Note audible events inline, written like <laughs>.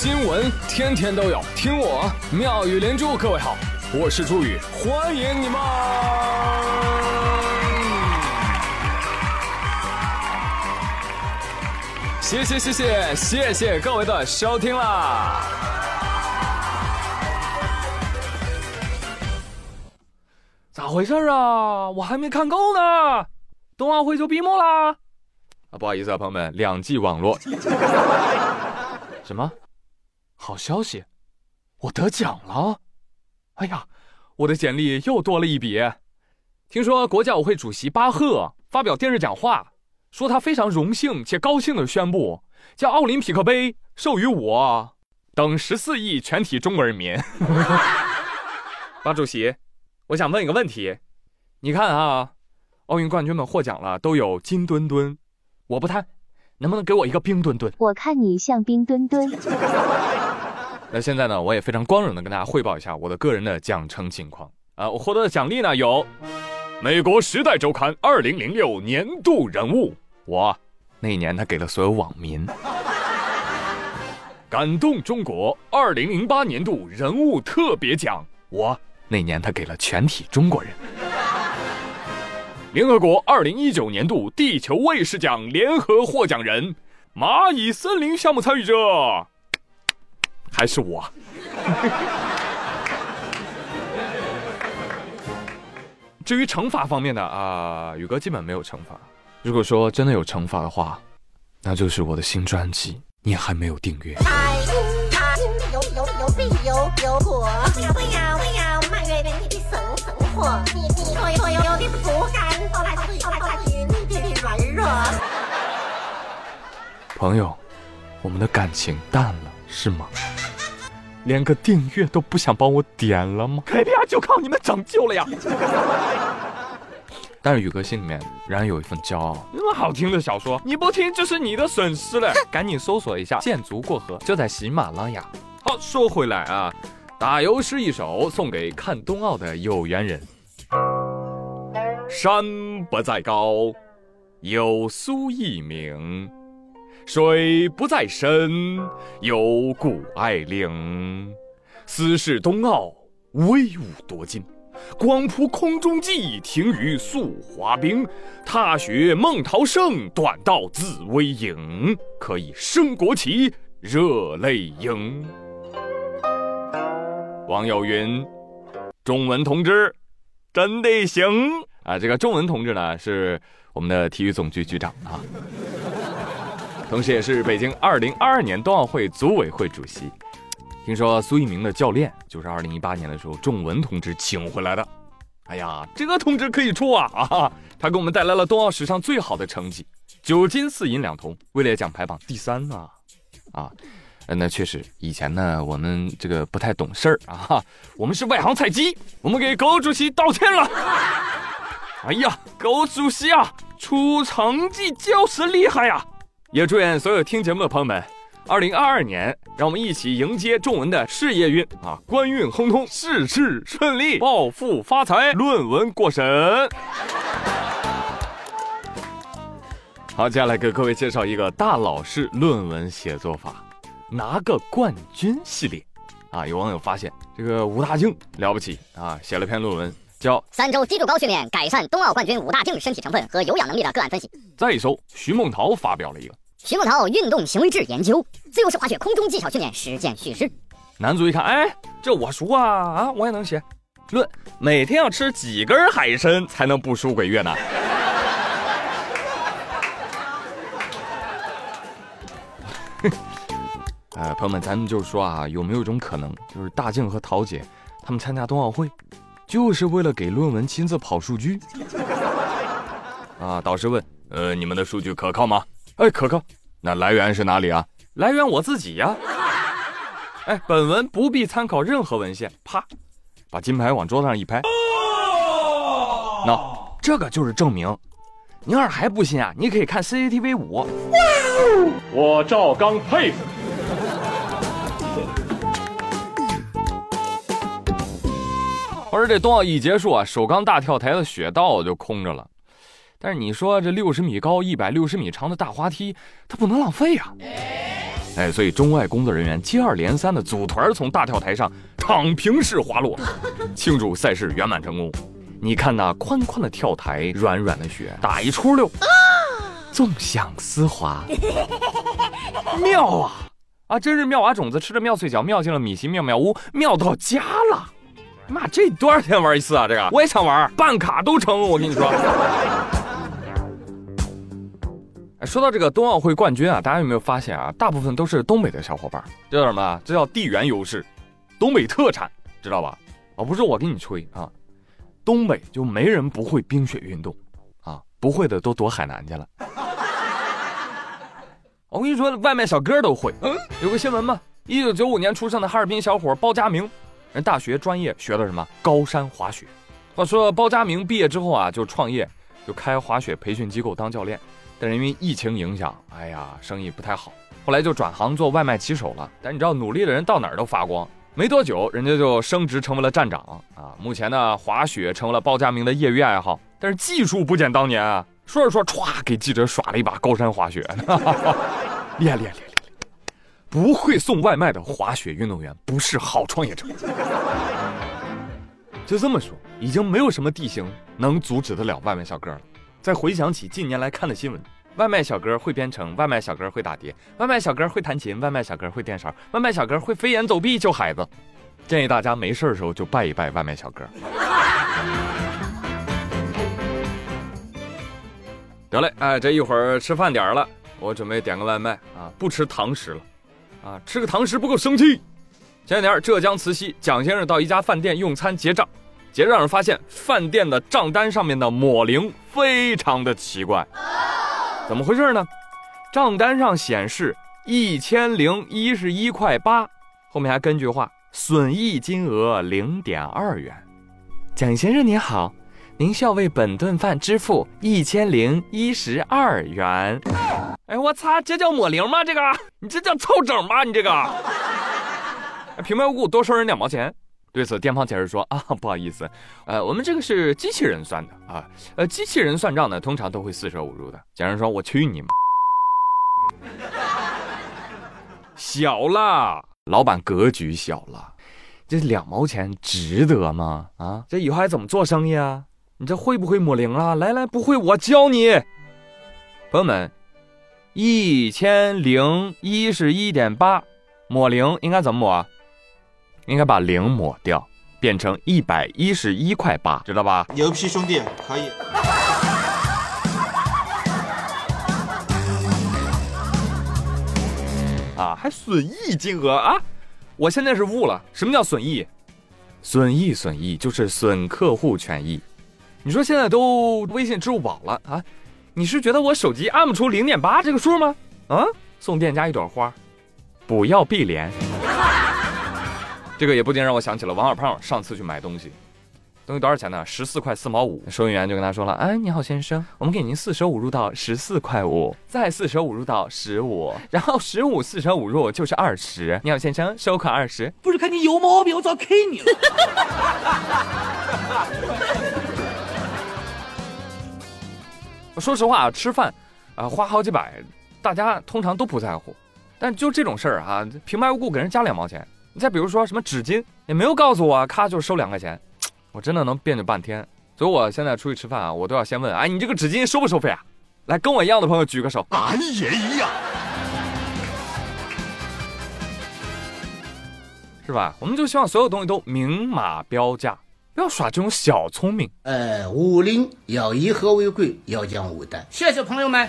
新闻天天都有，听我妙语连珠。各位好，我是朱宇，欢迎你们！谢谢谢谢谢谢各位的收听啦！咋回事啊？我还没看够呢，冬奥会就闭幕啦！啊，不好意思啊，朋友们，两 G 网络。<laughs> 什么？好消息，我得奖了！哎呀，我的简历又多了一笔。听说国家奥会主席巴赫发表电视讲话，说他非常荣幸且高兴地宣布，将奥林匹克杯授予我等十四亿全体中国人民。<laughs> 巴主席，我想问一个问题，你看啊，奥运冠军们获奖了，都有金墩墩，我不贪。能不能给我一个冰墩墩？我看你像冰墩墩。那现在呢，我也非常光荣的跟大家汇报一下我的个人的奖惩情况啊！我获得的奖励呢有美国《时代周刊》二零零六年度人物，我那一年他给了所有网民；<laughs> 感动中国二零零八年度人物特别奖，我那年他给了全体中国人。联合国二零一九年度地球卫士奖联合获奖人，蚂蚁森林项目参与者，还是我。<laughs> 至于惩罚方面的啊，宇哥基本没有惩罚。如果说真的有惩罚的话，那就是我的新专辑，你还没有订阅。有有有必有有果，不要不要不要埋怨你的生生活，你你所有有的不甘。朋友，我们的感情淡了是吗？连个订阅都不想帮我点了吗？KPI 就靠你们拯救了呀！<laughs> 但是宇哥心里面仍然有一份骄傲。那么好听的小说，你不听就是你的损失了。<laughs> 赶紧搜索一下《剑足过河》，就在喜马拉雅。好，说回来啊，打油诗一首送给看冬奥的有缘人。山不在高，有苏一鸣；水不在深，有谷爱凌。斯是冬奥，威武夺金，光扑空中计，停于速滑冰。踏雪孟涛胜，短道紫薇影。可以升国旗，热泪盈。网友云：中文同志，真的行。啊，这个中文同志呢，是我们的体育总局局长啊，同时也是北京2022年冬奥会组委会主席。听说苏一鸣的教练就是2018年的时候仲文同志请回来的。哎呀，这个同志可以出啊啊！<laughs> 他给我们带来了冬奥史上最好的成绩，九金四银两铜，位列奖牌榜第三啊啊！那确实，以前呢我们这个不太懂事儿啊，我们是外行菜鸡，我们给狗主席道歉了。哎呀，狗主席啊，出成绩就是厉害呀！也祝愿所有听节目的朋友们，二零二二年，让我们一起迎接仲文的事业运啊，官运亨通，事事顺利，暴富发财，论文过审。好，接下来给各位介绍一个大佬式论文写作法，拿个冠军系列。啊，有网友发现这个武大靖了不起啊，写了篇论文。叫三周基础高训练改善冬奥冠军武大靖身体成分和有氧能力的个案分析。再一搜，徐梦桃发表了一个徐梦桃运动行为制研究自由式滑雪空中技巧训练实践叙事。男主一看，哎，这我熟啊啊，我也能写。论每天要吃几根海参才能不输给越南？呃，<laughs> 朋友们，咱们就是说啊，有没有一种可能，就是大靖和桃姐他们参加冬奥会？就是为了给论文亲自跑数据啊！导师问：“呃，你们的数据可靠吗？”哎，可靠。那来源是哪里啊？来源我自己呀。哎，本文不必参考任何文献。啪，把金牌往桌子上一拍。那这个就是证明。您要是还不信啊，你可以看 CCTV 五。我赵刚佩服。<laughs> 而这冬奥一结束啊，首钢大跳台的雪道就空着了。但是你说这六十米高、一百六十米长的大滑梯，它不能浪费呀。哎，所以中外工作人员接二连三的组团从大跳台上躺平式滑落，庆祝赛事圆满成功。你看那宽宽的跳台，软软的雪，打一出溜，纵享丝滑，妙啊！啊，真是妙蛙种子吃着妙脆角，妙进了米奇妙妙屋，妙到家了。妈，这多少钱玩一次啊？这个我也想玩，办卡都成。我跟你说。<laughs> 哎，说到这个冬奥会冠军啊，大家有没有发现啊？大部分都是东北的小伙伴，这叫什么？这叫地缘优势，东北特产，知道吧？啊，不是我给你吹啊。东北就没人不会冰雪运动，啊，不会的都躲海南去了。我跟你说，外卖小哥都会。嗯有个新闻嘛，一九九五年出生的哈尔滨小伙包佳明，人大学专业学的什么？高山滑雪。话说包佳明毕业之后啊，就创业，就开滑雪培训机构当教练。但是因为疫情影响，哎呀，生意不太好。后来就转行做外卖骑手了。但你知道，努力的人到哪儿都发光。没多久，人家就升职成为了站长啊！目前呢，滑雪成为了包佳明的业余爱好，但是技术不减当年啊！说着说，歘，给记者耍了一把高山滑雪，厉害厉害厉害厉害！不会送外卖的滑雪运动员不是好创业者。<laughs> 就这么说，已经没有什么地形能阻止得了外卖小哥了。再回想起近年来看的新闻。外卖小哥会编程，外卖小哥会打碟，外卖小哥会弹琴，外卖小哥会电勺，外卖小哥会飞檐走壁救孩子。建议大家没事的时候就拜一拜外卖小哥。得嘞，哎，这一会儿吃饭点了，我准备点个外卖啊，不吃堂食了，啊，吃个堂食不够生气。前两天浙江慈溪，蒋先生到一家饭店用餐结账，结账时发现饭店的账单上面的抹零非常的奇怪。怎么回事呢？账单上显示一千零一十一块八，后面还跟句话：损益金额零点二元。蒋先生您好，您需要为本顿饭支付一千零一十二元。哎，我擦，这叫抹零吗？这个，你这叫凑整吗？你这个，平白无故多收人两毛钱。对此，店方解释说：啊，不好意思，呃，我们这个是机器人算的啊，呃，机器人算账呢，通常都会四舍五入的。假人说：我去你妈！小了，老板格局小了，这两毛钱值得吗？啊，这以后还怎么做生意啊？你这会不会抹零啊？来来，不会我教你。朋友们，一千零一十一点八，抹零应该怎么抹？应该把零抹掉，变成一百一十一块八，知道吧？牛批兄弟，可以。啊，还损益金额啊！我现在是悟了，什么叫损益？损益损益就是损客户权益。你说现在都微信、支付宝了啊？你是觉得我手机按不出零点八这个数吗？啊，送店家一朵花，不要碧莲。<laughs> 这个也不禁让我想起了王二胖上次去买东西，东西多少钱呢？十四块四毛五。收银员就跟他说了：“哎，你好先生，我们给您四舍五入到十四块五，再四舍五入到十五，然后十五四舍五入就是二十。你好先生，收款二十。不是看你有毛病，我早 K 你了。<laughs> <laughs> 说实话，吃饭啊花好几百，大家通常都不在乎，但就这种事儿啊，平白无故给人加两毛钱。你再比如说什么纸巾也没有告诉我，咔就收两块钱，我真的能别扭半天。所以我现在出去吃饭啊，我都要先问：哎，你这个纸巾收不收费啊？来，跟我一样的朋友举个手。俺也一样，是吧？我们就希望所有东西都明码标价，不要耍这种小聪明。呃，武林要以和为贵，要讲武德。谢谢朋友们。